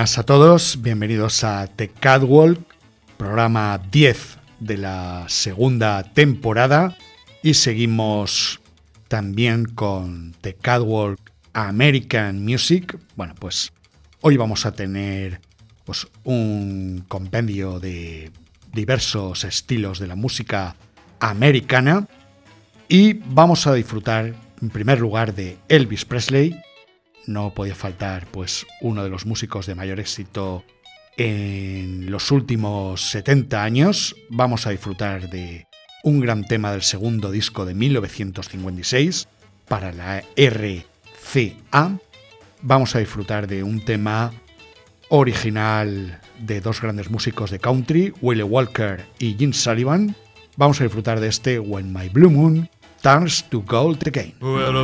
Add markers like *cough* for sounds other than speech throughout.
Buenas a todos, bienvenidos a The Catwalk, programa 10 de la segunda temporada y seguimos también con The Catwalk American Music. Bueno, pues hoy vamos a tener pues, un compendio de diversos estilos de la música americana y vamos a disfrutar en primer lugar de Elvis Presley, no podía faltar pues uno de los músicos de mayor éxito en los últimos 70 años. Vamos a disfrutar de un gran tema del segundo disco de 1956 para la RCA. Vamos a disfrutar de un tema original de dos grandes músicos de country, Willie Walker y Gene Sullivan. Vamos a disfrutar de este When My Blue Moon turns to gold again. Well,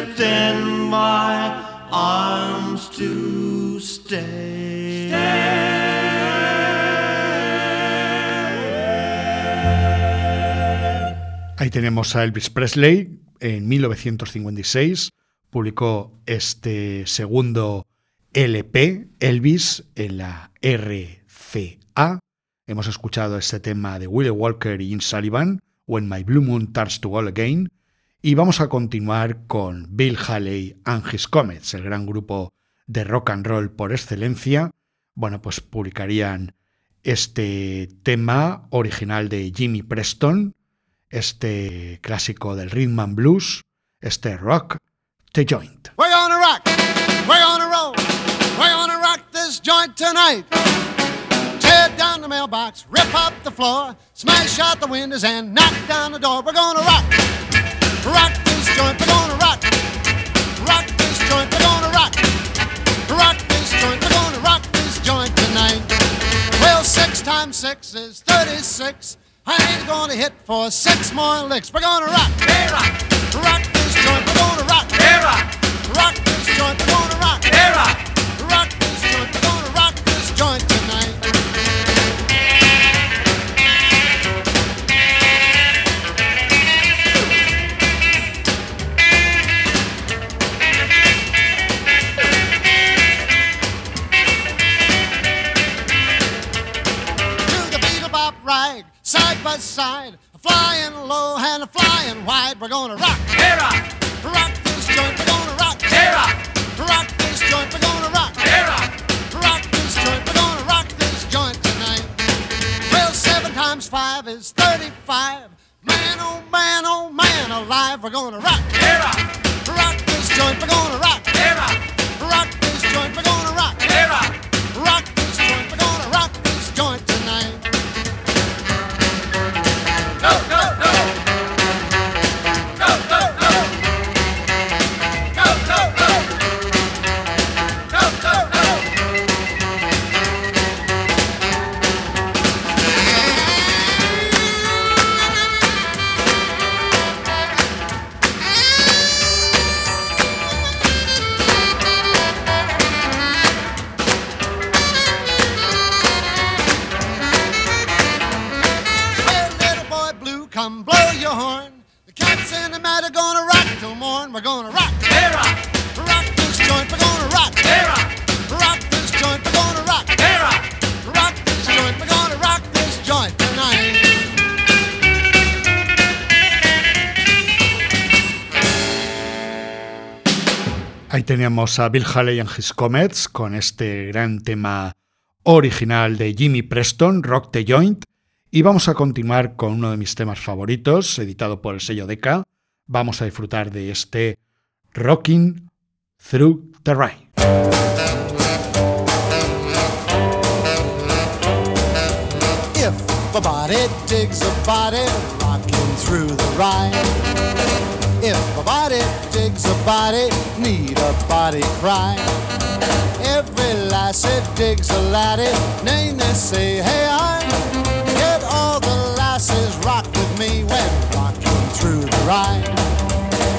within my arms to stay. Ahí tenemos a Elvis Presley en 1956 publicó este segundo LP, Elvis, en la RCA. Hemos escuchado este tema de Willie Walker y Gene Sullivan, When My Blue Moon Turns to All Again, y vamos a continuar con Bill Haley and His Comets, el gran grupo de rock and roll por excelencia. Bueno, pues publicarían este tema original de Jimmy Preston, este clásico del rhythm and blues, este rock, The Joint. We're gonna rock, we're gonna roll, we're gonna rock this joint. tonight. Tear down the mailbox, rip up the floor, smash out the windows and knock down the door. We're gonna rock, rock this joint. We're gonna rock, rock this joint. We're gonna rock, rock this joint. We're gonna rock this joint tonight. Well, six times six is thirty-six. I ain't gonna hit for six more licks. We're gonna rock, Hey, rock, rock this joint. We're gonna rock, hey, rock, rock this joint. We're gonna rock, hey, rock. rock this joint. We're gonna rock this joint tonight. Side by side, flying low and flying wide. We're gonna rock, Hey, rock, rock this joint. We're gonna rock, hey, rock, rock this joint. We're gonna rock, hey, rock. rock this joint. We're gonna rock this joint tonight. Well, seven times five is thirty-five. Man, oh man, oh man, alive. We're gonna rock, Hey, rock, rock this joint. We're gonna rock, rock, teníamos a Bill Haley and His Comets con este gran tema original de Jimmy Preston, Rock the Joint. Y vamos a continuar con uno de mis temas favoritos, editado por el sello Decca. Vamos a disfrutar de este Rocking Through the. If a body digs a body, rocking through the rhyme. If a body digs a body, need a body crime. Every lassie digs a laddie, name they say, hey, I get all the lasses rock with me when rocking through the rye.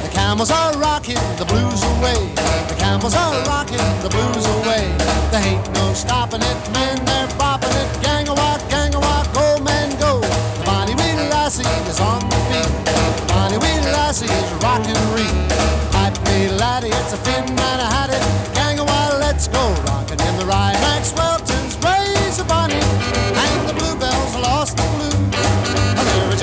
The Campbells are rocking the blues away. The Campbells are rocking the blues away. There ain't no stopping it, man, they're bopping it. Gang a walk,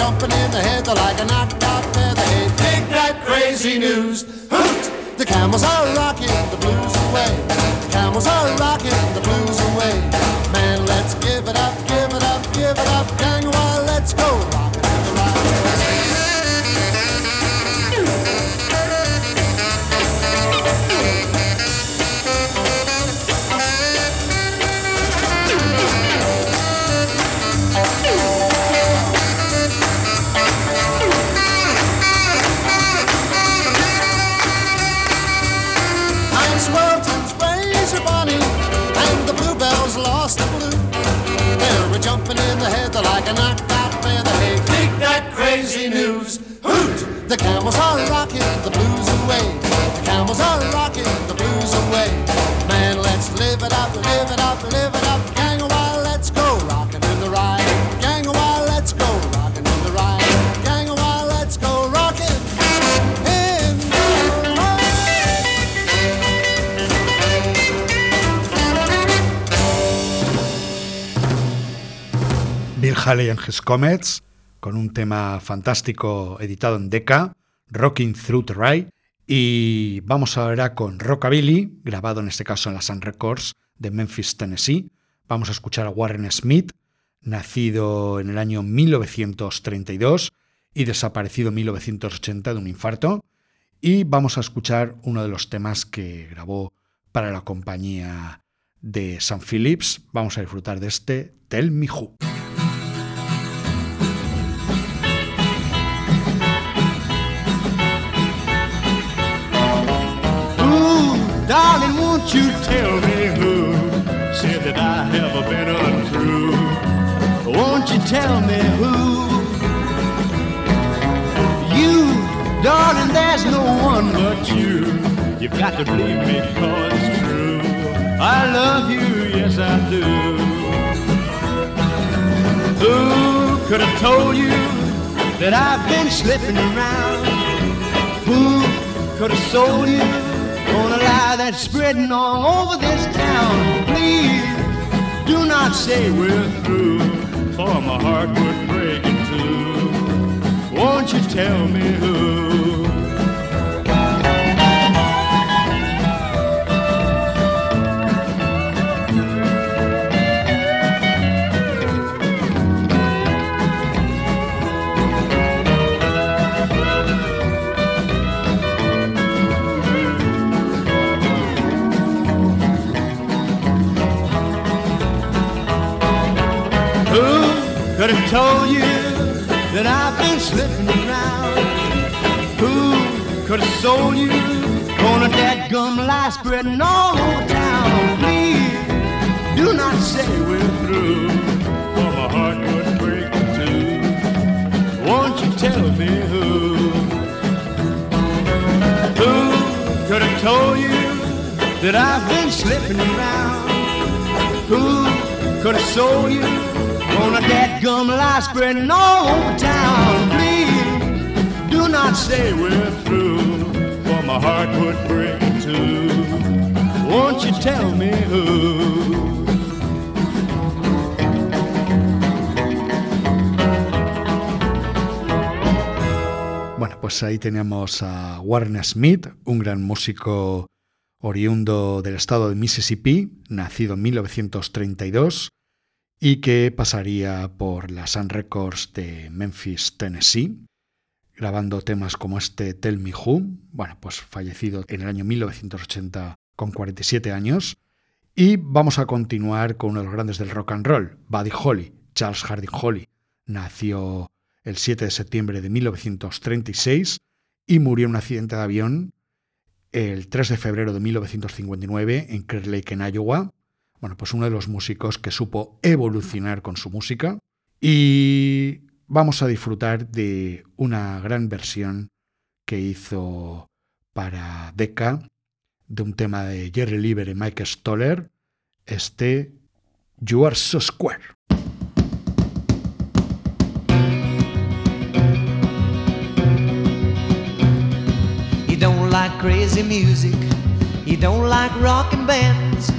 Jumping in the head like a knocked out feather. Hey, dig that crazy news. Hoot! The Campbells are rocking the blues away. The Campbells are rocking the blues away. Man, let's give it up, give it up, give it up. Gang, while let's go Haley and His Comets, con un tema fantástico editado en Decca, Rocking Through the Ride. Y vamos ahora con Rockabilly, grabado en este caso en la Sun Records de Memphis, Tennessee. Vamos a escuchar a Warren Smith, nacido en el año 1932 y desaparecido en 1980 de un infarto. Y vamos a escuchar uno de los temas que grabó para la compañía de San Phillips, vamos a disfrutar de este Tell Me Who. Darling, won't you tell me who said that I have been untrue? Won't you tell me who? You, darling, there's no one but you. You've got to believe me cause it's true. I love you, yes I do. Who could have told you that I've been slipping around? Who could have sold you on a lie that's spreading all over this town? Please do not say we're through, for my heart would break in two. Won't you tell me who? Who could have told you that I've been slipping around? Who could have sold you on a dead gum lie spreading all over town? Please do not say we're through, for my heart would break in two. Won't you tell me who? Who could have told you that I've been slipping around? Who could have sold you on a dead gum lie spreading all over town? Please do not for my heart would break two. Won't you tell me who? Bueno, pues ahí teníamos a Warren Smith, un gran músico oriundo del estado de Mississippi, nacido en 1932 y que pasaría por la Sun Records de Memphis, Tennessee, grabando temas como este Tell Me Who, bueno, pues fallecido en el año 1980 con 47 años. Y vamos a continuar con uno de los grandes del rock and roll, Buddy Holly, Charles Harding Holly. Nació el 7 de septiembre de 1936 y murió en un accidente de avión el 3 de febrero de 1959 en Clear Lake, en Iowa. Bueno, pues uno de los músicos que supo evolucionar con su música. Y vamos a disfrutar de una gran versión que hizo para Decca de un tema de Jerry Lieber y Mike Stoller, este You Are So Square. You don't like crazy music. You don't like rockin' bands.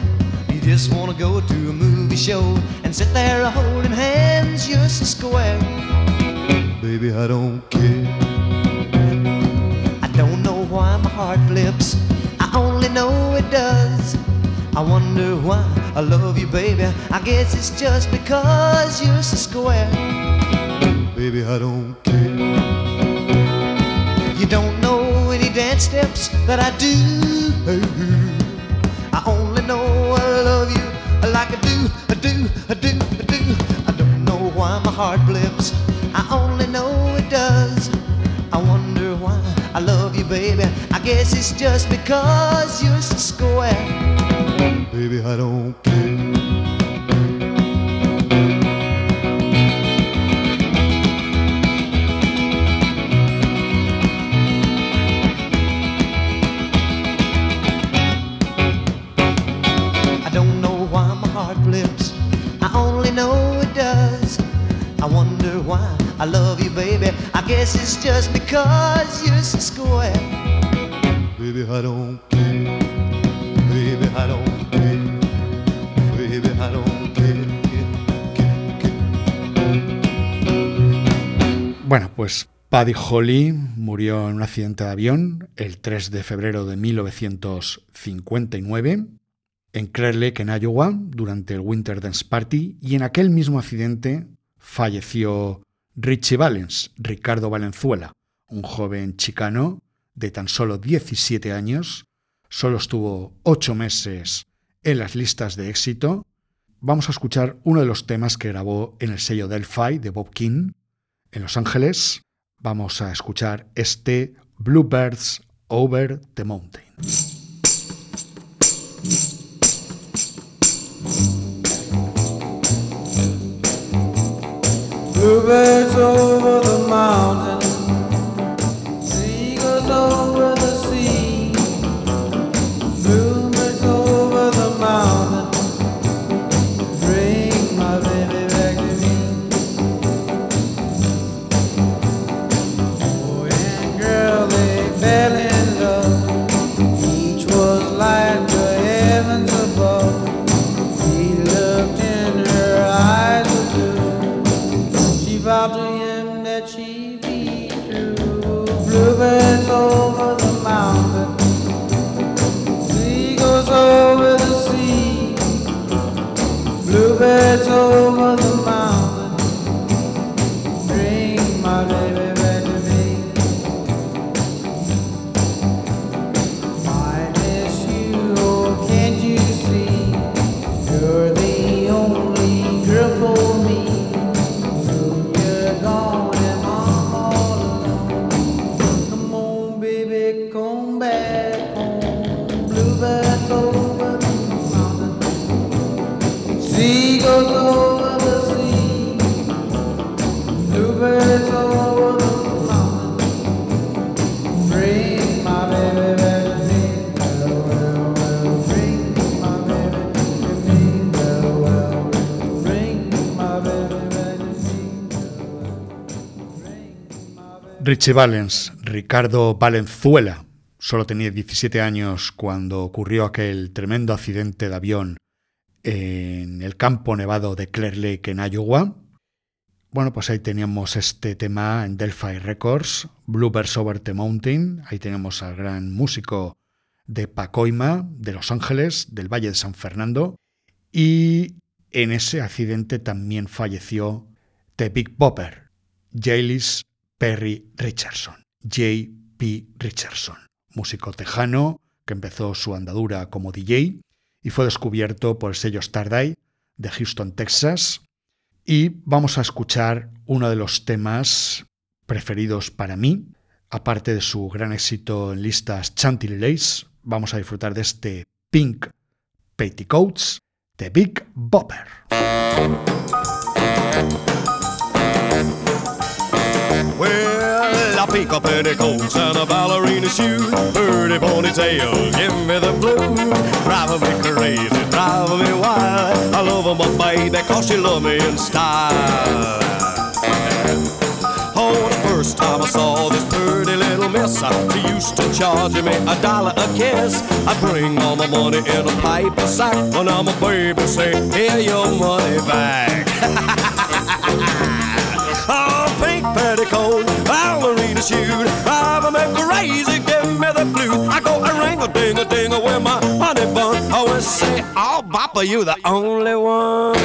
Just wanna go to a movie show and sit there holding hands. You're so square. Baby, I don't care. I don't know why my heart flips. I only know it does. I wonder why I love you, baby. I guess it's just because you're so square. Baby, I don't care. You don't know any dance steps that I do. I only know I love you like I do, I do, I do, I do. I don't know why my heart blips. I only know it does. I wonder why I love you, baby. I guess it's just because you're so square. Baby, I don't care. I wonder why I love you, baby. I guess it's just because you're so square. Baby, I don't care. Baby, I don't care. Baby, I don't care. care, care, care. Bueno, pues Buddy Holly murió en un accidente de avión el 3 de febrero de 1959 en Clear Lake, en Iowa, durante el Winter Dance Party, y en aquel mismo accidente falleció Richie Valens, Ricardo Valenzuela, un joven chicano de tan solo 17 años, solo estuvo 8 meses en las listas de éxito, vamos a escuchar uno de los temas que grabó en el sello Delphi de Bob King en Los Ángeles. Vamos a escuchar este Bluebirds Over the Mountain. Bluebirds over the mountain, seagulls over over the mountain, Richie Valens, Ricardo Valenzuela, solo tenía 17 años cuando ocurrió aquel tremendo accidente de avión en el campo nevado de Clear Lake en Iowa. Bueno, pues ahí teníamos este tema en Delphi Records, Bluebirds Over the Mountain. Ahí tenemos al gran músico de Pacoima, de Los Ángeles, del Valle de San Fernando. Y en ese accidente también falleció The Big Bopper, Jalis Perry Richardson, J.P. Richardson, músico tejano que empezó su andadura como DJ y fue descubierto por el sello Stardust de Houston, Texas. Y vamos a escuchar uno de los temas preferidos para mí, aparte de su gran éxito en listas Chantilly Lace, vamos a disfrutar de este Pink Petticoats de Big Bopper. Pick petticoats and a ballerina shoe. Pretty ponytail, give me the blues. Driving me crazy, driving me wild. I love my baby cause she love me in style. Oh, the first time I saw this pretty little miss, she used to charge me a dollar a kiss. I bring all my money in a paper sack. When I'm baby, say, here your money back. *laughs* Oh, pink petticoat, ballerina shoe. I'm a crazy, give me the blues. I go a ring a ding a ding with my honey bun. I always say, oh, Papa, you the only one.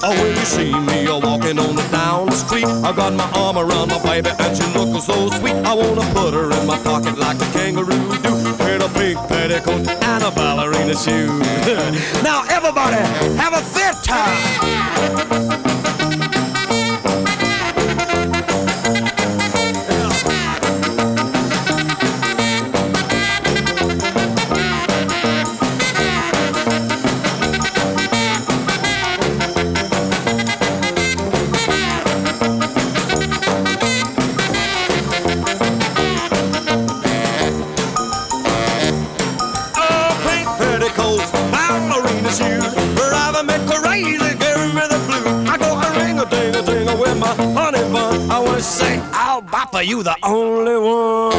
Oh, when you see me walking on the down the street, I got my arm around my baby and she looking so sweet. I wanna put her in my pocket like a kangaroo do, with a pink petticoat and a ballerina shoe. *laughs* now everybody, have a fit time. Papa, you the only one. *laughs*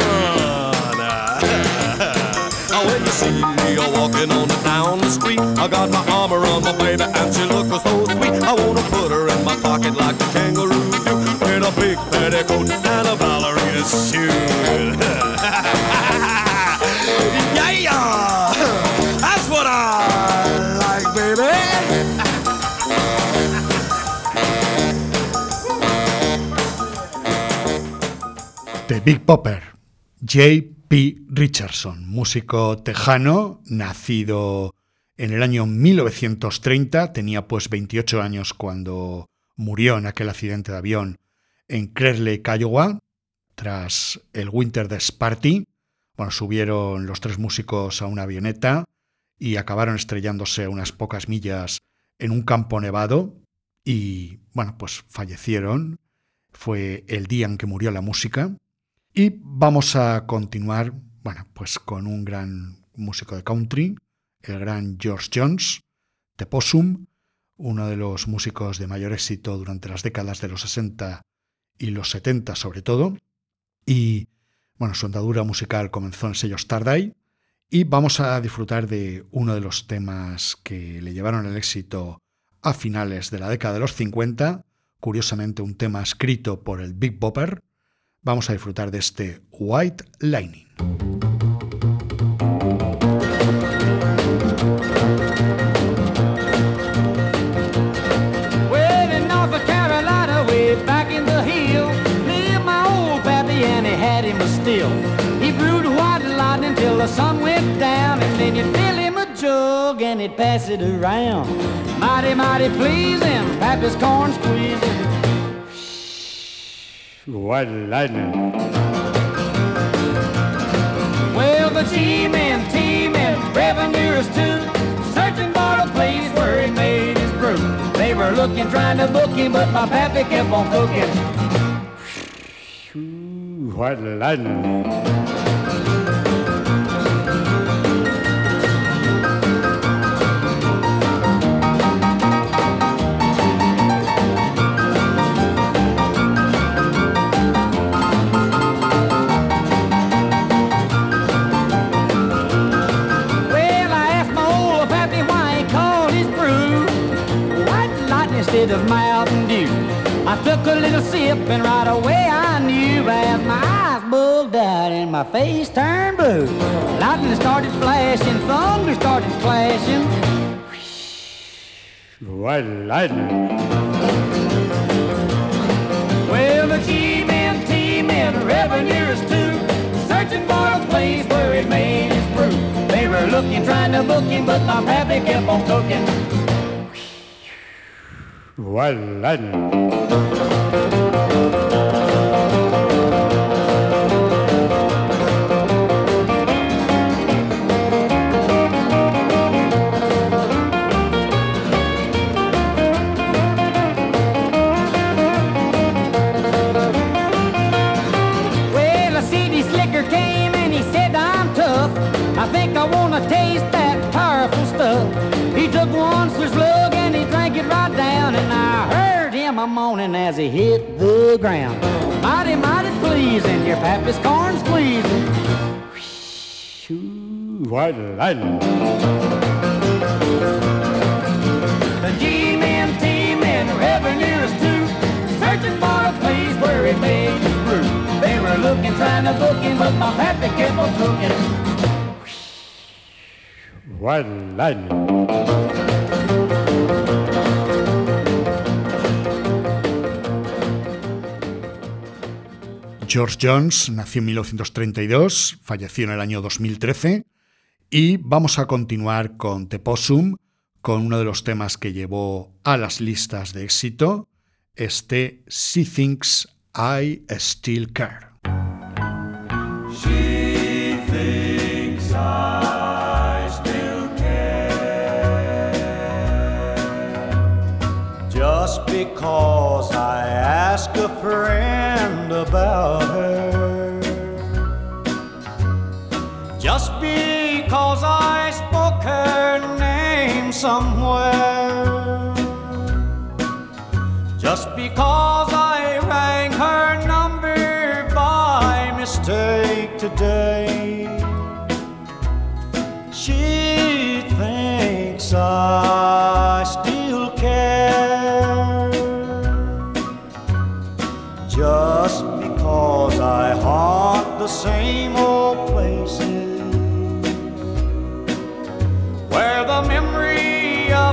Oh, when you see me walking on down the street, I got my arm around my baby and she looking so sweet. I wanna put her in my pocket like a kangaroo do, in a big petticoat and a ballerina shoe. *laughs* Big Popper, J. P. Richardson, músico tejano, nacido en el año 1930, tenía pues 28 años cuando murió en aquel accidente de avión en Cressley, Iowa, tras el Winter Death Party. Bueno, subieron los tres músicos a una avioneta y acabaron estrellándose unas pocas millas en un campo nevado y, bueno, pues fallecieron. Fue el día en que murió la música. Y vamos a continuar, bueno, pues con un gran músico de country, el gran George Jones, de Possum, uno de los músicos de mayor éxito durante las décadas de los 60 y los 70 sobre todo. Y bueno, su andadura musical comenzó en el sello Starday y vamos a disfrutar de uno de los temas que le llevaron el éxito a finales de la década de los 50, curiosamente un tema escrito por el Big Bopper. Vamos a disfrutar de este White Lightning. The sun went down, and then you'd fill him a jug and he'd pass it around. Mighty, mighty pleasing, pappy's corn squeezing. White lightning. Well, the G-men, T-men, revenuers too, searching for a place where he made his brew. They were looking, trying to book him, but my pappy kept on cooking. White lightning. Took a little sip and right away I knew as my eyes bugged out and my face turned blue. Lightning started flashing, thunder started clashing. White lightning. Well, the G-men, T-men, revenuers too, searching for a place where he made his brew. They were looking, trying to book him, but my pappy kept on cooking. White lightning. As he hit the ground. Mighty, mighty pleasing, your pappy's corn squeezing. White lightning. The G-men, T-men, revenuers too, searching for a place where he made his brew. They were looking, trying to book him, but my pappy kept on cooking. White lightning. George Jones nació en 1932, falleció en el año 2013 y vamos a continuar con The Possum, con uno de los temas que llevó a las listas de éxito, este She Thinks I Still Care. She thinks I still care Just because I ask a friend about somewhere. Just because I rang her number by mistake today. She thinks I still care just because I haunt the same old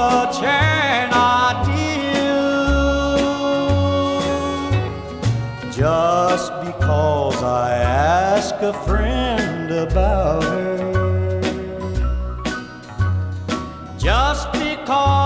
she get such? Just because I ask a friend about her. Just because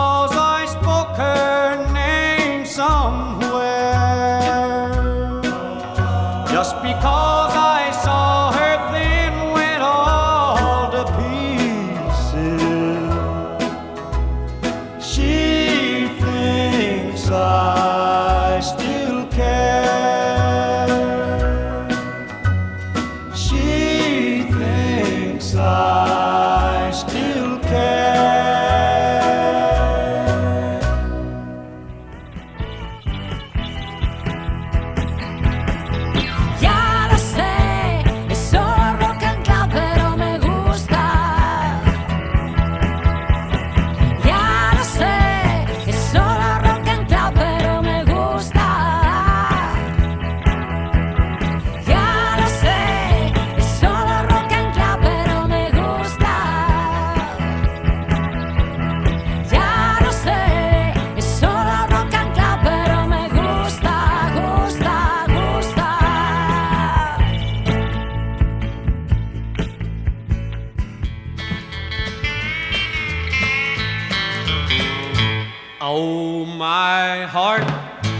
Oh, my heart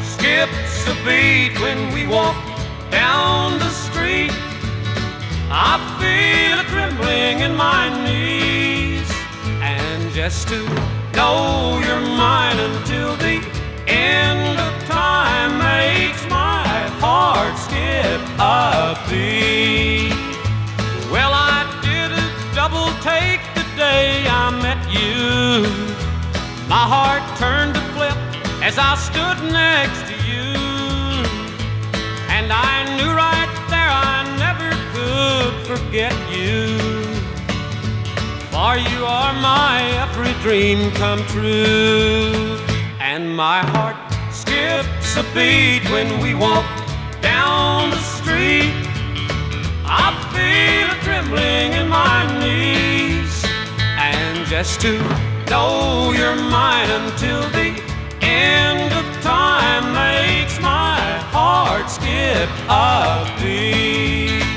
skips a beat when we walk down the street. I feel a trembling in my knees, and just to know you're mine until the end of time makes my heart skip a beat. Well, I did a double take the day I met you. My heart turned to flip as I stood next to you. And I knew right there I never could forget you. For you are my every dream come true. And my heart skips a beat when we walk down the street. I feel a trembling in my knees. And just to know you're mine until the end of time makes my heart skip a beat.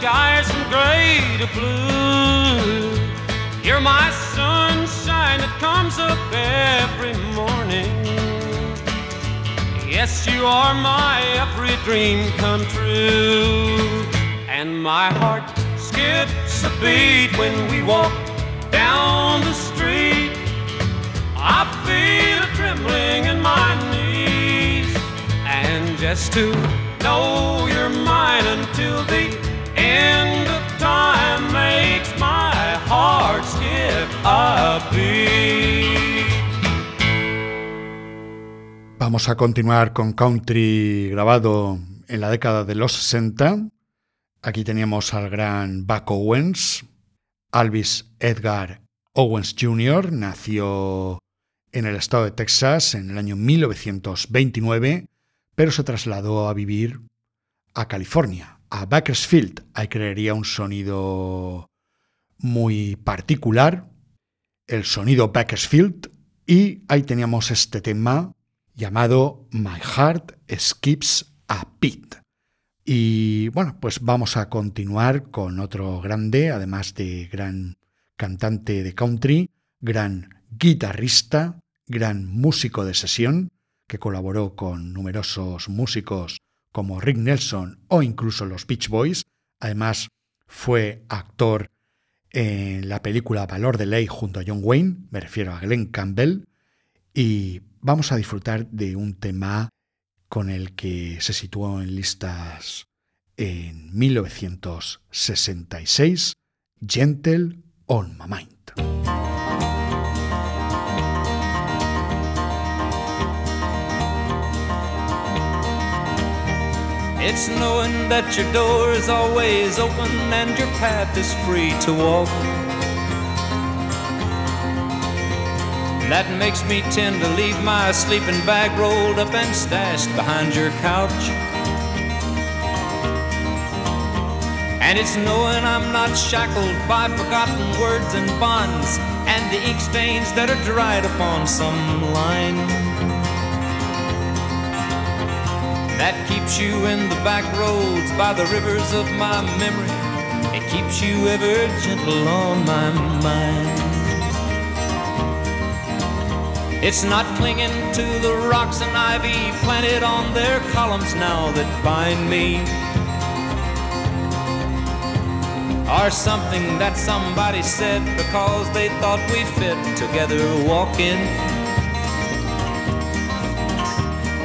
Skies from gray to blue. You're my sunshine that comes up every morning. Yes, you are my every dream come true, and my heart skips a beat when we walk down the street. I feel a trembling in my knees. And just to know you're mine until the end time makes my heart. Vamos a continuar con country grabado en la década de los 60. Aquí teníamos al gran Buck Owens. Alvis Edgar Owens Jr. nació en el estado de Texas en el año 1929, pero se trasladó a vivir a California, a Bakersfield. Ahí creería un sonido muy particular, el sonido Bakersfield, y ahí teníamos este tema llamado My Heart Skips a Beat. Y bueno, pues vamos a continuar con otro grande, además de gran cantante de country, gran guitarrista, gran músico de sesión, que colaboró con numerosos músicos como Rick Nelson o incluso los Beach Boys. Además, fue actor en la película Valor de Ley junto a John Wayne, me refiero a Glenn Campbell, y vamos a disfrutar de un tema con el que se situó en listas en 1966, Gentle on My Mind. It's knowing that your door is always open and your path is free to walk. That makes me tend to leave my sleeping bag rolled up and stashed behind your couch. And it's knowing I'm not shackled by forgotten words and bonds and the ink stains that are dried upon some line. That keeps you in the back roads by the rivers of my memory. It keeps you ever gentle on my mind. It's not clinging to the rocks and ivy planted on their columns now that bind me. Or something that somebody said because they thought we fit together walking.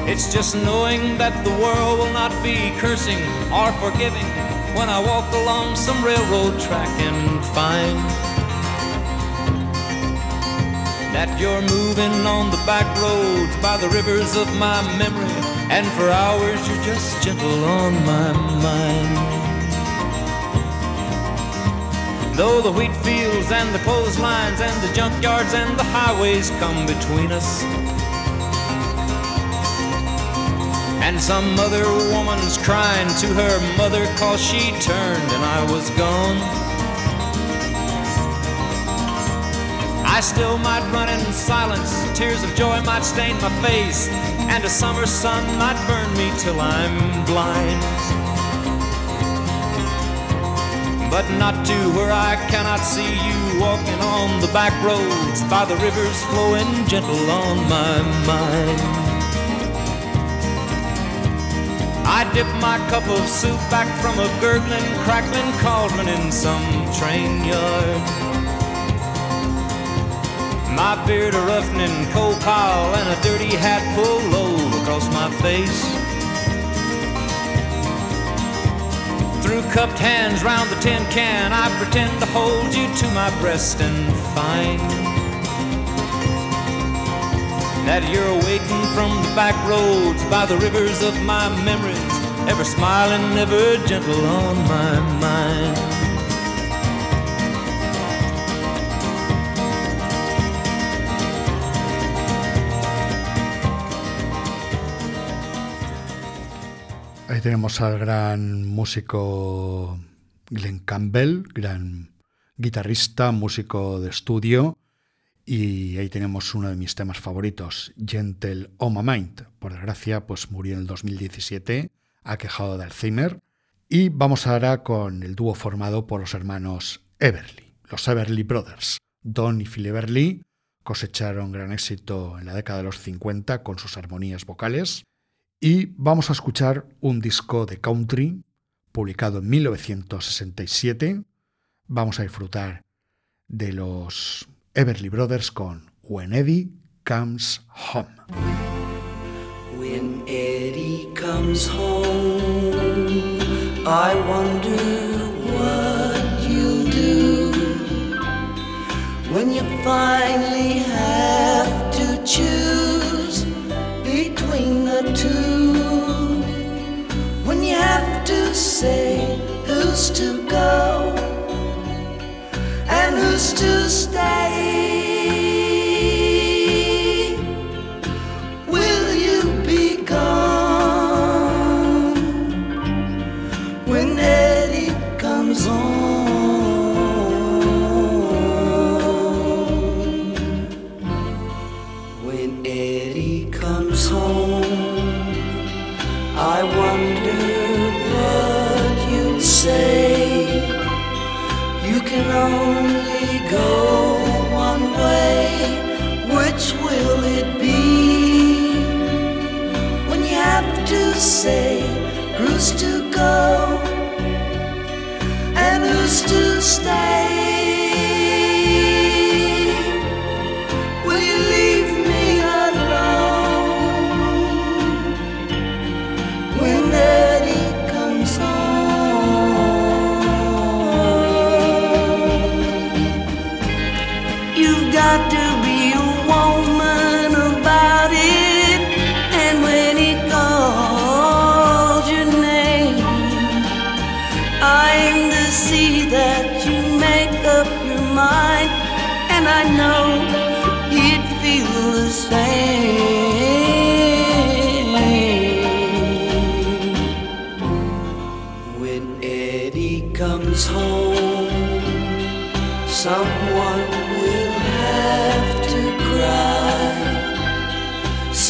It's just knowing that the world will not be cursing or forgiving when I walk along some railroad track and find that you're moving on the back roads by the rivers of my memory, and for hours you're just gentle on my mind. Though the wheat fields and the clotheslines and the junkyards and the highways come between us. And some other woman's crying to her mother cause she turned and I was gone. I still might run in silence, tears of joy might stain my face, and a summer sun might burn me till I'm blind. But not to where I cannot see you walking on the back roads by the rivers flowing gentle on my mind. I dip my cup of soup back from a gurgling, crackling cauldron in some train yard. My beard a roughening coal pile and a dirty hat pulled low across my face. Through cupped hands round the tin can, I pretend to hold you to my breast and find that you're waiting from the back roads by the rivers of my memories, ever smiling, ever gentle on my mind. Ahí tenemos al gran músico Glenn Campbell, gran guitarrista, músico de estudio, y ahí tenemos uno de mis temas favoritos, Gentle on My Mind. Por desgracia, pues murió en el 2017, aquejado de Alzheimer. Y vamos ahora con el dúo formado por los hermanos Everly, los Everly Brothers. Don y Phil Everly cosecharon gran éxito en la década de los 50 con sus armonías vocales. Y vamos a escuchar un disco de country publicado en 1967. Vamos a disfrutar de los Everly Brothers con When Eddie Comes Home. Comes home, I wonder what you'll do when you finally have to choose between the two. When you have to say who's to go and who's to stay. say who's to go and who's to stay?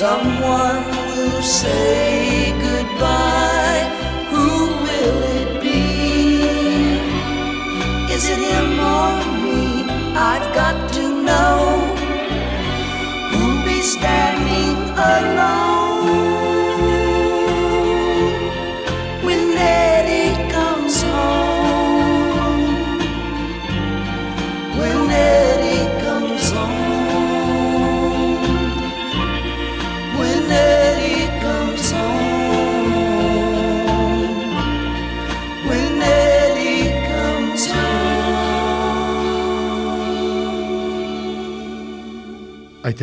Someone will say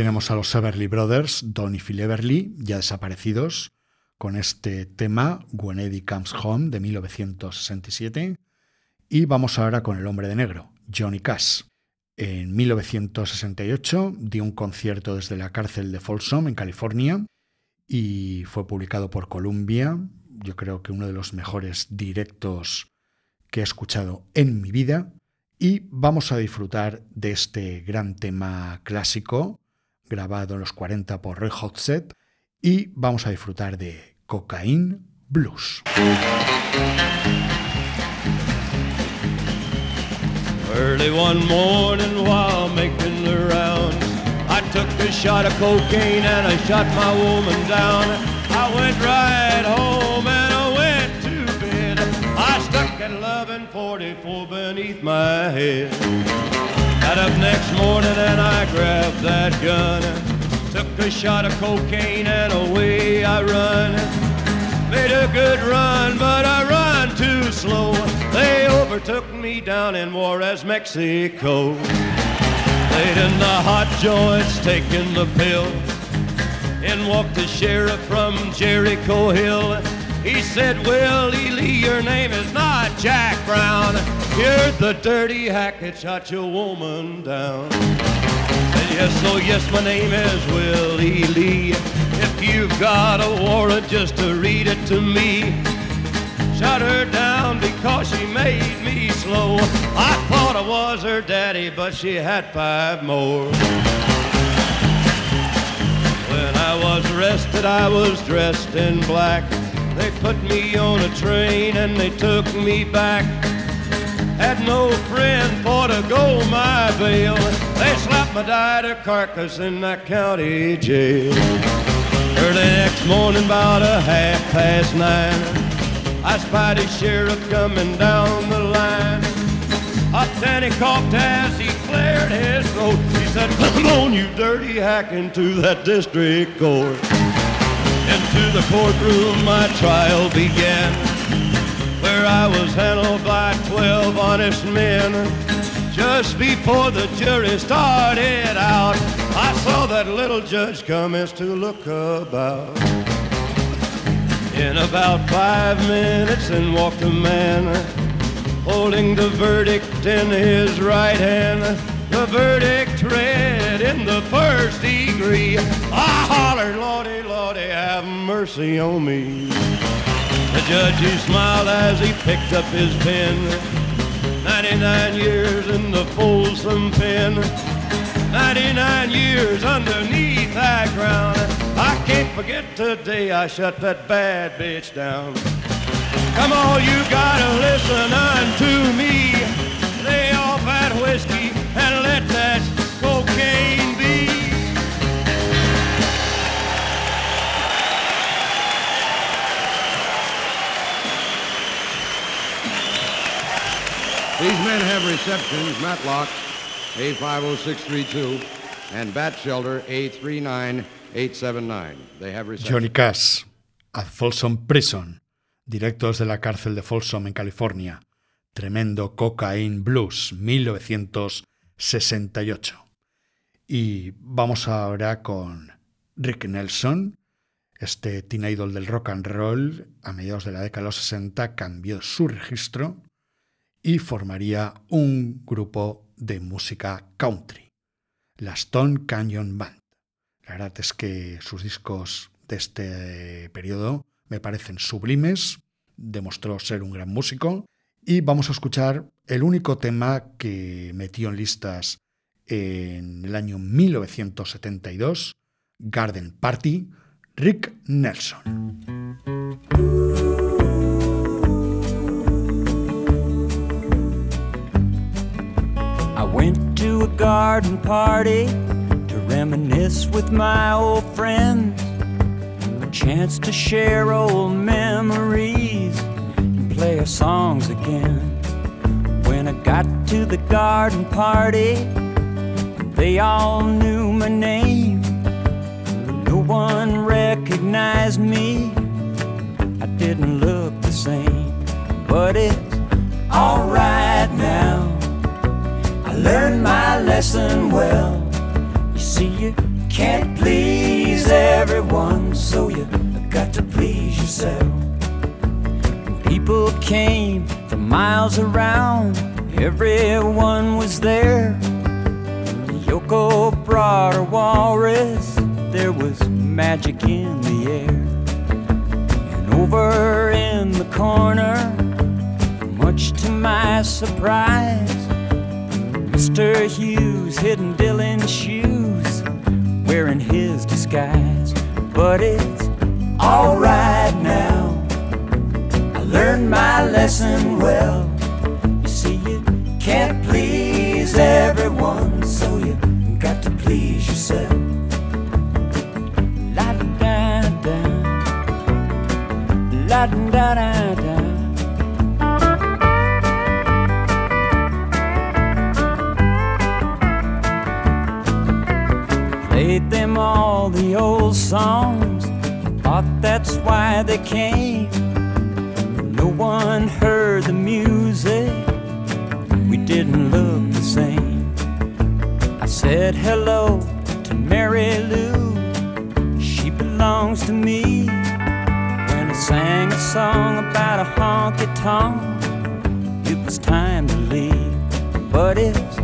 tenemos a los Everly Brothers, Don y Phil Everly, ya desaparecidos, con este tema When Eddie Comes Home de 1967. Y vamos ahora con el hombre de negro, Johnny Cash. En 1968 dio un concierto desde la cárcel de Folsom, en California, y fue publicado por Columbia. Yo creo que uno de los mejores directos que he escuchado en mi vida. Y vamos a disfrutar de este gran tema clásico, grabado en los 40 por Red Hot Set, y vamos a disfrutar de Cocaine Blues. Early one morning while making the rounds, I took a shot of cocaine and I shot my woman down. I went right home and I went to bed. I stuck at 1144 beneath my head. Got up next morning and I grabbed that gun. Took a shot of cocaine and away I run. Made a good run, but I run too slow. They overtook me down in Juarez, Mexico. Laid in the hot joints, taking the pill. In walked the sheriff from Jericho Hill. He said, Willie Lee, your name is not Jack Brown. You're the dirty hack that shot your woman down. Said, yes, oh yes, my name is Willie Lee. If you've got a warrant just to read it to me. Shot her down because she made me slow. I thought I was her daddy, but she had five more. When I was arrested, I was dressed in black. They put me on a train and they took me back. Had no friend for to go my bail. They slapped my died carcass in that county jail. Early next morning, about a half past nine, I spied a sheriff coming down the line. Up then he coughed as he cleared his throat. He said, Come on, you dirty hack, into that district court. Into the courtroom my trial began, I was handled by twelve honest men. Just before the jury started out, I saw that little judge commence to look about. In about five minutes, in walked a man holding the verdict in his right hand. The verdict read in the first degree. I hollered, Lordy, Lordy, have mercy on me. The judge, he smiled as he picked up his pen. 99 years in the Folsom pen. 99 years underneath that ground. I can't forget today I shut that bad bitch down. Come on, you gotta listen unto me. Lay off that whiskey and let that cocaine These men have receptions, Matlock A50632 and Bat Shelter A39879. They have receptions. Johnny Cash, at Folsom Prison, directos de la cárcel de Folsom en California. Tremendo Cocaine Blues, 1968. Y vamos ahora con Rick Nelson, este teen idol del rock and roll, a mediados de la década de los 60 cambió su registro y formaría un grupo de música country, la Stone Canyon Band. La verdad es que sus discos de este periodo me parecen sublimes, demostró ser un gran músico y vamos a escuchar el único tema que metió en listas en el año 1972, Garden Party, Rick Nelson. Went to a garden party to reminisce with my old friends. A chance to share old memories and play our songs again. When I got to the garden party, they all knew my name. No one recognized me. I didn't look the same, but it's lesson well. You see, you can't please everyone, so you got to please yourself. And people came from miles around, everyone was there. Yoko brought her walrus, there was magic in the air. And over in the corner, much to my surprise, Mr. Hughes hidden Dylan's shoes, wearing his disguise. But it's alright now. I learned my lesson well. You see, you can't please everyone, so you got to please yourself. La da da da, da da da. Them all the old songs. Thought that's why they came. No one heard the music. We didn't look the same. I said hello to Mary Lou. She belongs to me. When I sang a song about a honky tonk, it was time to leave. But it's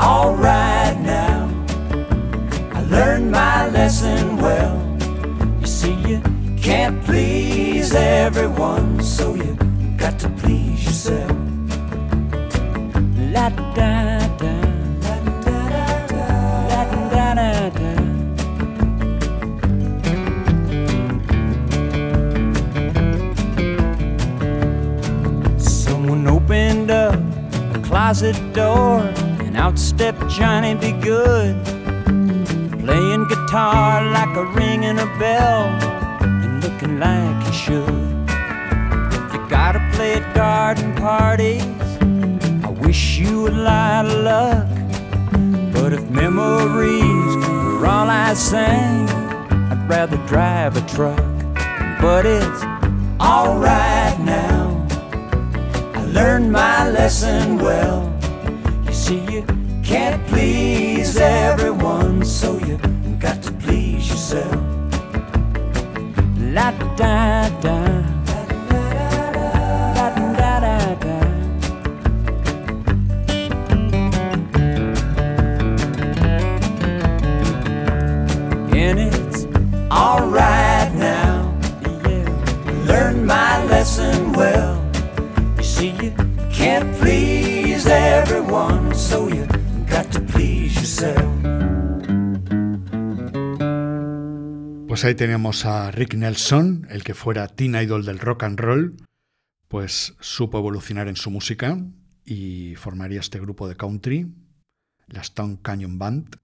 alright learned my lesson well. You see, you can't please everyone, so you got to please yourself. La da da, la da da da, la da da da. Someone opened up a closet door, and out stepped Johnny B. Goode guitar like a ringing a bell and looking like you should. If You gotta play at garden parties. I wish you a lot of luck. But if memories were all I sang, I'd rather drive a truck. But it's alright now. I learned my lesson well. You see, you can't please everyone, so you please yourself. La da da. La da da da. And Ahí teníamos a Rick Nelson, el que fuera teen idol del rock and roll, pues supo evolucionar en su música y formaría este grupo de country, la Stone Canyon Band,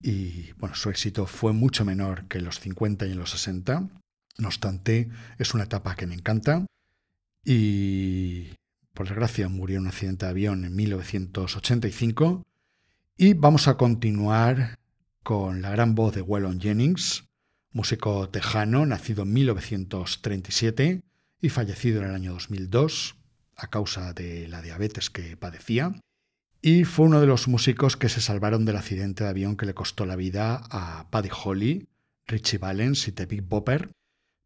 y bueno, su éxito fue mucho menor que en los 50 y en los 60. No obstante, es una etapa que me encanta y por desgracia, murió en un accidente de avión en 1985. Y vamos a continuar con la gran voz de Waylon Jennings, músico tejano, nacido en 1937 y fallecido en el año 2002 a causa de la diabetes que padecía. Y fue uno de los músicos que se salvaron del accidente de avión que le costó la vida a Buddy Holly, Richie Valens y The Big Bopper.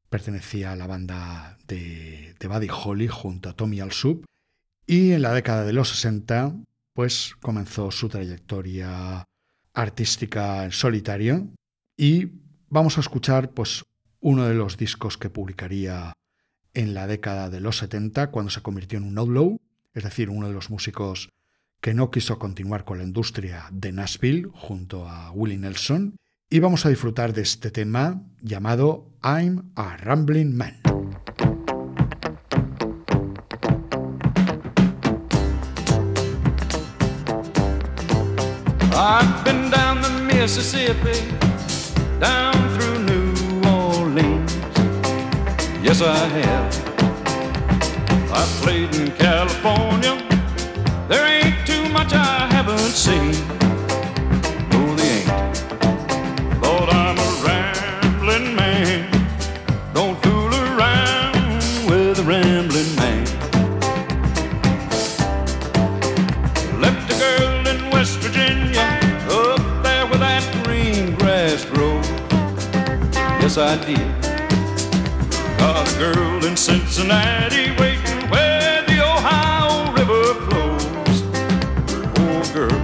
Pertenecía a la banda de, Buddy Holly junto a Tommy Alsub. Y en la década de los 60, pues comenzó su trayectoria artística en solitario. Y vamos a escuchar pues uno de los discos que publicaría en la década de los 70 cuando se convirtió en un outlaw, es decir, uno de los músicos que no quiso continuar con la industria de Nashville junto a Willie Nelson. Y vamos a disfrutar de este tema llamado I'm a Rambling Man. Yes, I have. I've played in California. There ain't too much I haven't seen. No, they ain't. Lord, I'm a rambling man. Don't fool around with a rambling man. Left a girl in West Virginia, up there where that green grass grows. Yes, I did. Got a girl in Cincinnati waiting where the Ohio River flows. Oh, girl,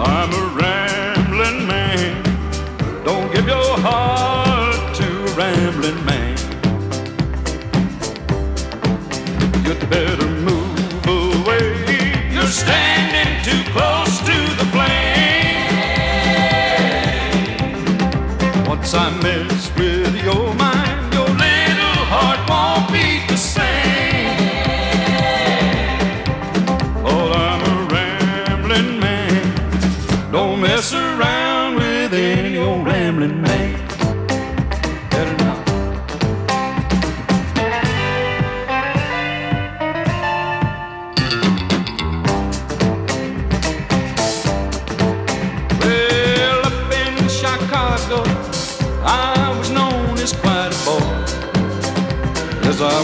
I'm a rambling man. Don't give your heart to a rambling man. You'd better move away. You're standing too close to the flame. Once I mess with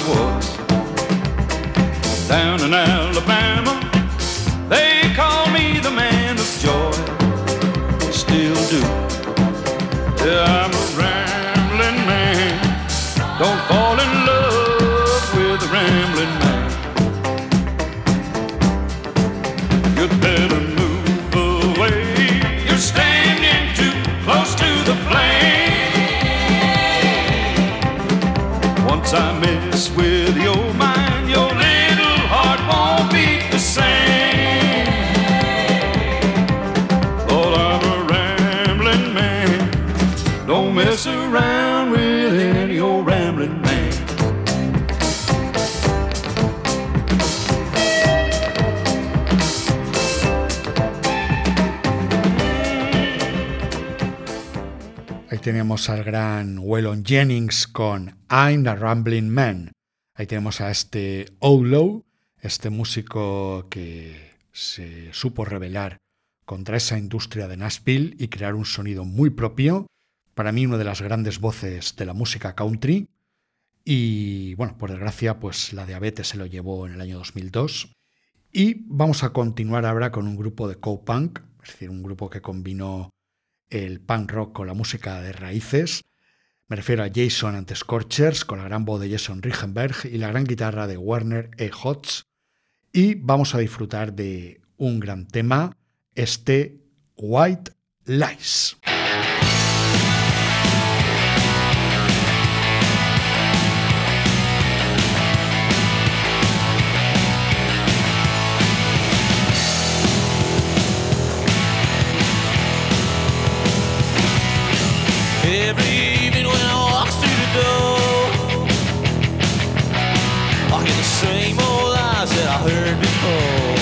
was. Down in Alabama, they call me the man of joy. Still do. Yeah, tenemos al gran Waylon Jennings con I'm a Rambling Man. Ahí tenemos a este Outlaw, este músico que se supo rebelar contra esa industria de Nashville y crear un sonido muy propio. Para mí, una de las grandes voces de la música country. Y bueno, por desgracia, pues la diabetes se lo llevó en el año 2002. Y vamos a continuar ahora con un grupo de co-punk, es decir, un grupo que combinó el punk rock con la música de raíces. Me refiero a Jason and the con la gran voz de Jason Richenberg y la gran guitarra de Werner E. Hotz. Y vamos a disfrutar de un gran tema, este White Lies. same old lies that I heard before.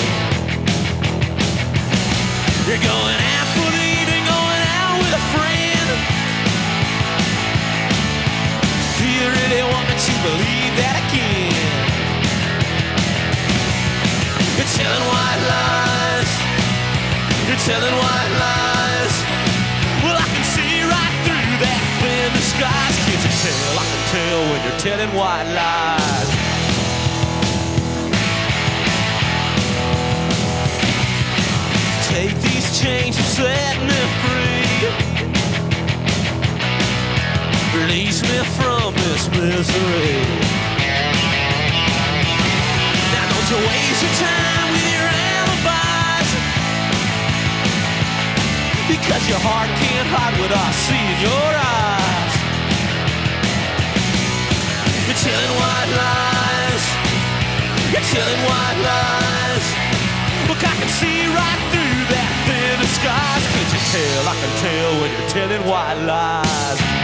You're going out for the evening, going out with a friend. Do you really want me to believe that again? You're telling white lies. You're telling white lies. Well, I can see right through that thin disguise. Can't you tell? I can tell when you're telling white lies. Take these chains and set me free. Release me from this misery. Now don't you waste your time with your alibis. Because your heart can't hide what I see in your eyes. You're telling white lies. You're telling white lies. I can see right through that thin disguise. Can't you tell? I can tell when you're telling white lies.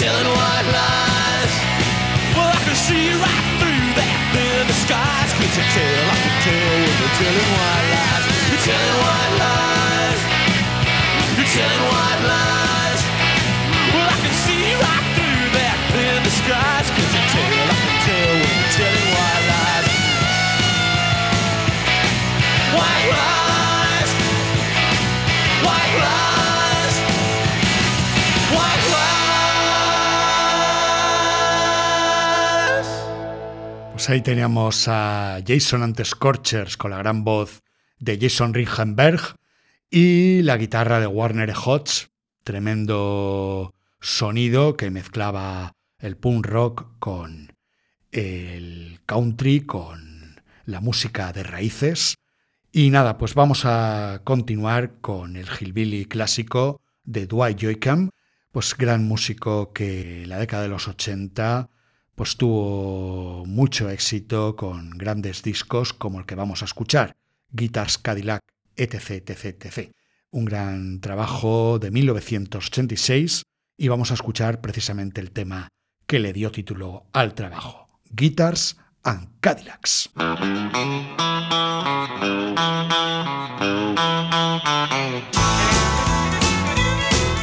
Telling white lies. Well, I can see right through that thin disguise. Can't you tell? I can tell when you're telling white lies. You're telling white lies. You're telling ahí teníamos a Jason ante Scorchers con la gran voz de Jason Ringenberg y la guitarra de Warner Hodge, tremendo sonido que mezclaba el punk rock con el country, con la música de raíces. Y nada, pues vamos a continuar con el hillbilly clásico de Dwight Yoakam, pues gran músico que en la década de los 80 pues tuvo mucho éxito con grandes discos como el que vamos a escuchar, Guitars Cadillac, etc, etc, etc. Un gran trabajo de 1986 y vamos a escuchar precisamente el tema que le dio título al trabajo, Guitars and Cadillacs.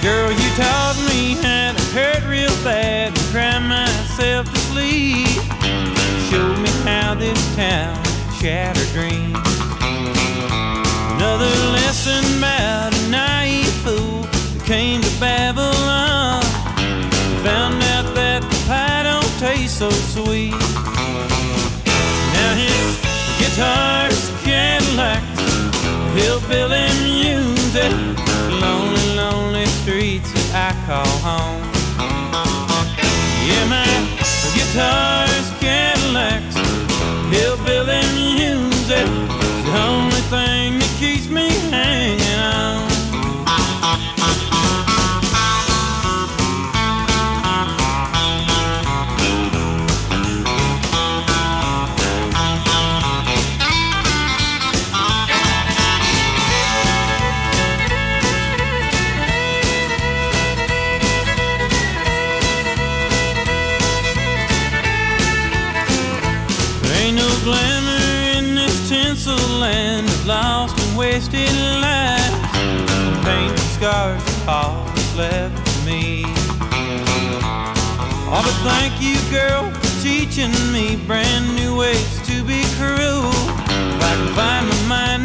Girl, you me how hurt real bad cry myself sleep. Showed me how this town shattered dreams. Another lesson about a naive fool who came to Babylon. Found out that the pie don't taste so sweet. Now his guitar's Cadillacs, hillbilly music, lonely, lonely streets that I call home. Yeah, my guitar's Cadillacs, thank you, girl, for teaching me brand new ways to be cruel. If I can find my mind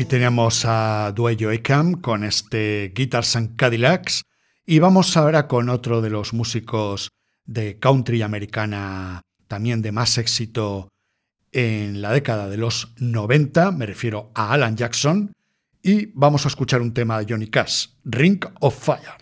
Ahí teníamos a Duello Ecam con este Guitars and Cadillacs. Y vamos ahora con otro de los músicos de country americana también de más éxito en la década de los 90, me refiero a Alan Jackson, y vamos a escuchar un tema de Johnny Cash, Ring of Fire.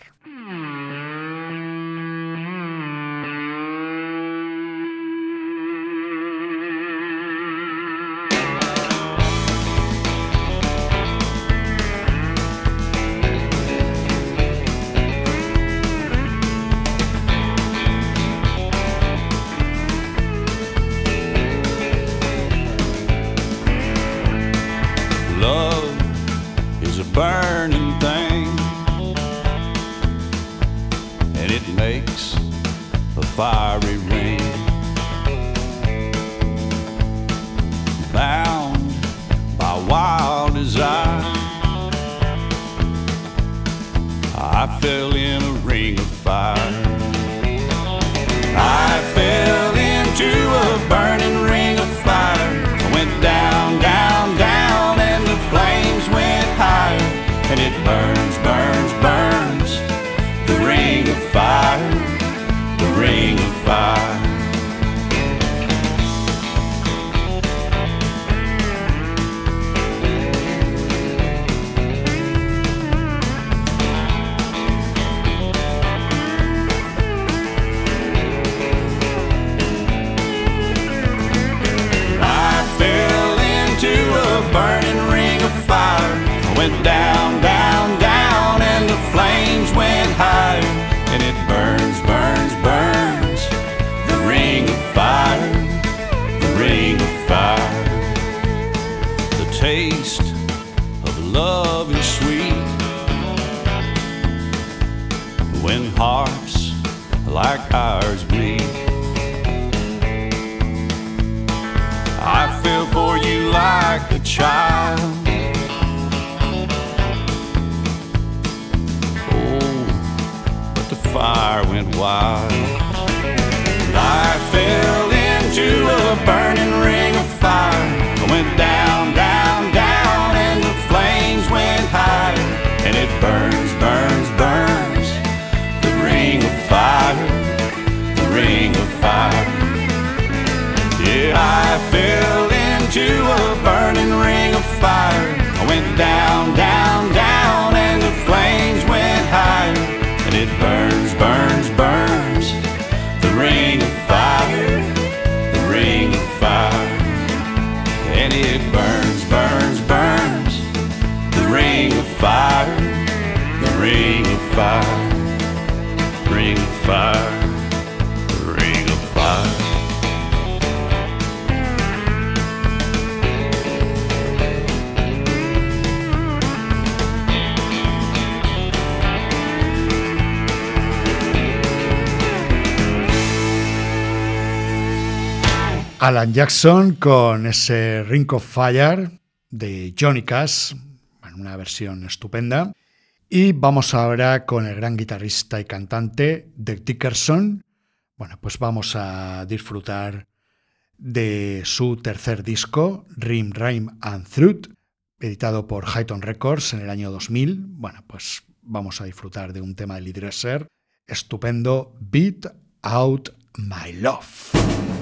Went down, down, down, and the flames went higher. And it burns, burns, burns. The ring of fire, the ring of fire. The taste of love is sweet when hearts like ours bleed. I fell for you like a child. Fire. I fell into a burning ring of fire. I went down, down, down, and the flames went higher. And it burns, burns, burns. The ring of fire, the ring of fire. Yeah, I fell into a burning ring of fire. I went down, down, down, and the flames went higher. And it burns, Alan Jackson con ese Ring of Fire de Johnny Cash, una versión estupenda. Y vamos ahora con el gran guitarrista y cantante Dick Dickerson. Bueno, pues vamos a disfrutar de su tercer disco, Rim, Rhyme and Truth, editado por Highton Records en el año 2000. Bueno, pues vamos a disfrutar de un tema de Lee estupendo Beat Out My Love.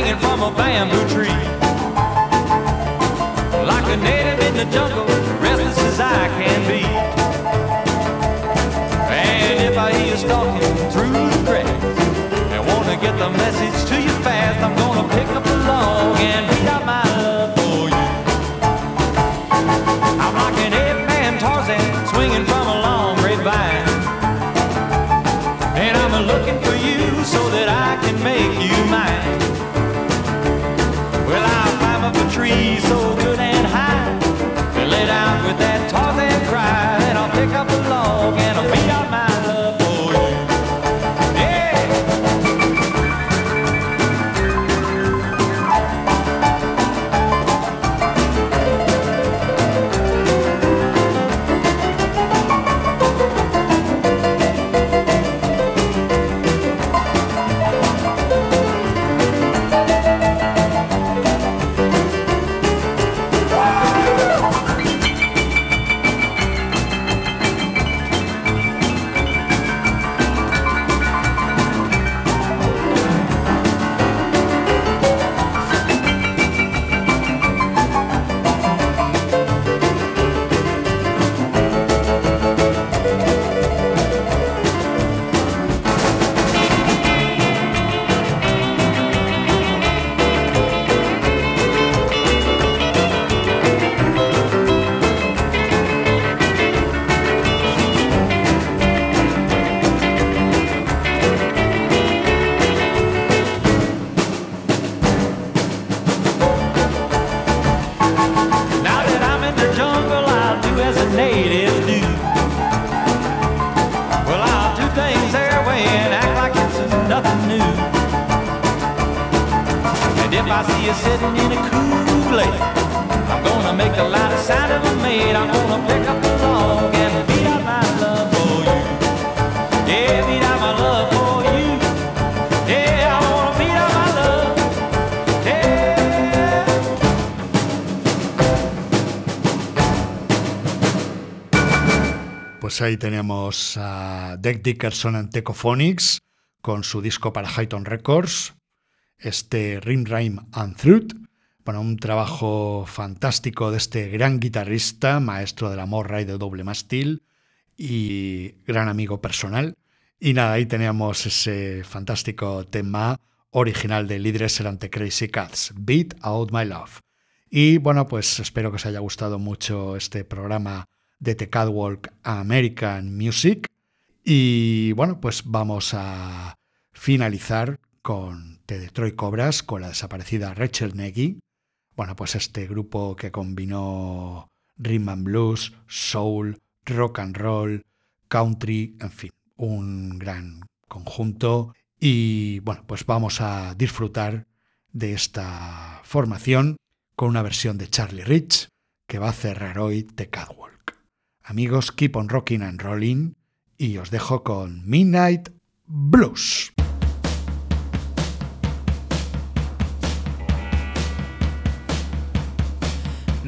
Hanging from a bamboo tree. Like a native in the jungle, restless as I can be. And if I hear you stalking through the grass and wanna get the message to you fast, I'm gonna pick up the log and beat out my love for you. I'm like an eight-man Tarzan swinging from a long grapevine. And I'm looking for you so that I can make you mine. Tree so good and high. Lay down with that Tarzan A I'm gonna make the loudest sound ever made. I'm gonna pick up the and. Pues ahí tenemos a Deck Dickerson en Tecophonics con su disco para Highton Records, este Rim Rhyme and Truth. Bueno, un trabajo fantástico de este gran guitarrista, maestro del amor ray de doble mástil y gran amigo personal. Y nada, ahí teníamos ese fantástico tema original de Dresser ante Crazy Cats, Beat Out My Love. Y bueno, pues espero que os haya gustado mucho este programa de The Catwalk American Music. Y bueno, pues vamos a finalizar con The Detroit Cobras, con la desaparecida Rachel Nagy. Bueno, pues este grupo que combinó rhythm and blues, soul, rock and roll, country, en fin, un gran conjunto. Y bueno, pues vamos a disfrutar de esta formación con una versión de Charlie Rich que va a cerrar hoy The Catwalk. Amigos, keep on rocking and rolling y os dejo con Midnight Blues.